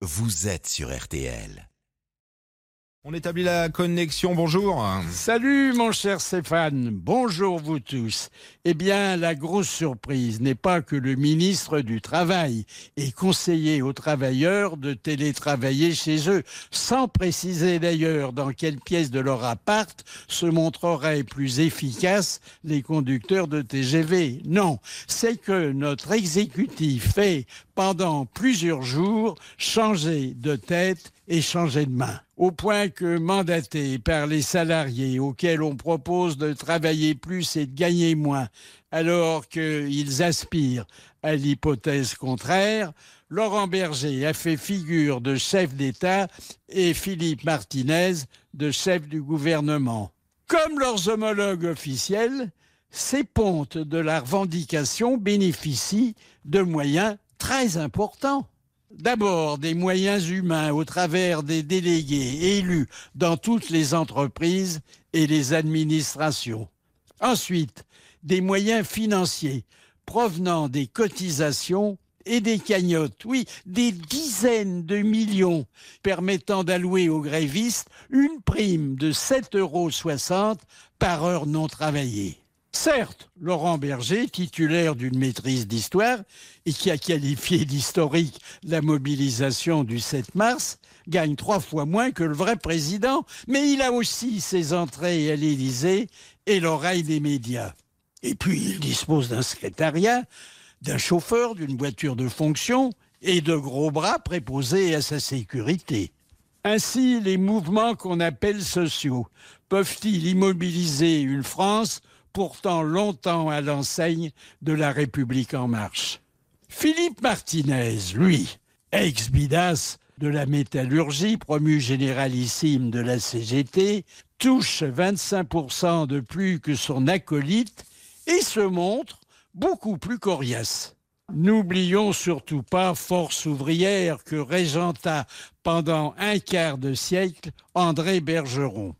vous êtes sur RTL. On établit la connexion, bonjour. Salut mon cher Stéphane, bonjour vous tous. Eh bien, la grosse surprise n'est pas que le ministre du Travail ait conseillé aux travailleurs de télétravailler chez eux, sans préciser d'ailleurs dans quelle pièce de leur appart se montreraient plus efficaces les conducteurs de TGV. Non, c'est que notre exécutif fait pendant plusieurs jours changer de tête et changer de main. Au point que mandatés par les salariés auxquels on propose de travailler plus et de gagner moins, alors qu'ils aspirent à l'hypothèse contraire, Laurent Berger a fait figure de chef d'État et Philippe Martinez de chef du gouvernement. Comme leurs homologues officiels, ces pontes de la revendication bénéficient de moyens très important. D'abord, des moyens humains au travers des délégués élus dans toutes les entreprises et les administrations. Ensuite, des moyens financiers provenant des cotisations et des cagnottes, oui, des dizaines de millions permettant d'allouer aux grévistes une prime de 7,60 euros par heure non travaillée. Certes, Laurent Berger, titulaire d'une maîtrise d'histoire et qui a qualifié d'historique la mobilisation du 7 mars, gagne trois fois moins que le vrai président, mais il a aussi ses entrées à l'Élysée et l'oreille des médias. Et puis, il dispose d'un secrétariat, d'un chauffeur, d'une voiture de fonction et de gros bras préposés à sa sécurité. Ainsi, les mouvements qu'on appelle sociaux peuvent-ils immobiliser une France pourtant longtemps à l'enseigne de la République en marche. Philippe Martinez, lui, ex-bidas de la métallurgie, promu généralissime de la CGT, touche 25% de plus que son acolyte et se montre beaucoup plus coriace. N'oublions surtout pas Force ouvrière que régenta pendant un quart de siècle André Bergeron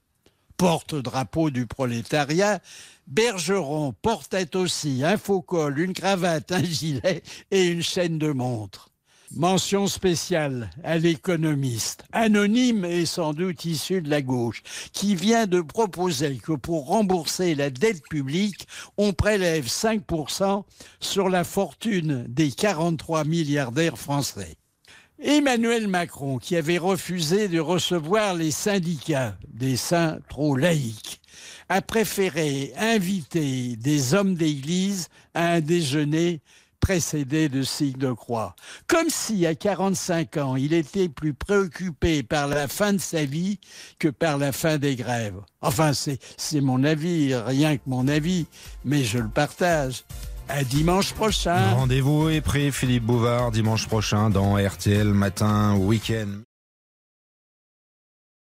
porte-drapeau du prolétariat, Bergeron portait aussi un faux col, une cravate, un gilet et une chaîne de montre. Mention spéciale à l'économiste, anonyme et sans doute issu de la gauche, qui vient de proposer que pour rembourser la dette publique, on prélève 5% sur la fortune des 43 milliardaires français. Emmanuel Macron, qui avait refusé de recevoir les syndicats des saints trop laïcs, a préféré inviter des hommes d'église à un déjeuner précédé de signes de croix. Comme si, à 45 ans, il était plus préoccupé par la fin de sa vie que par la fin des grèves. Enfin, c'est mon avis, rien que mon avis, mais je le partage. À dimanche prochain. Rendez-vous est pris, Philippe Bouvard, dimanche prochain dans RTL Matin Week-end.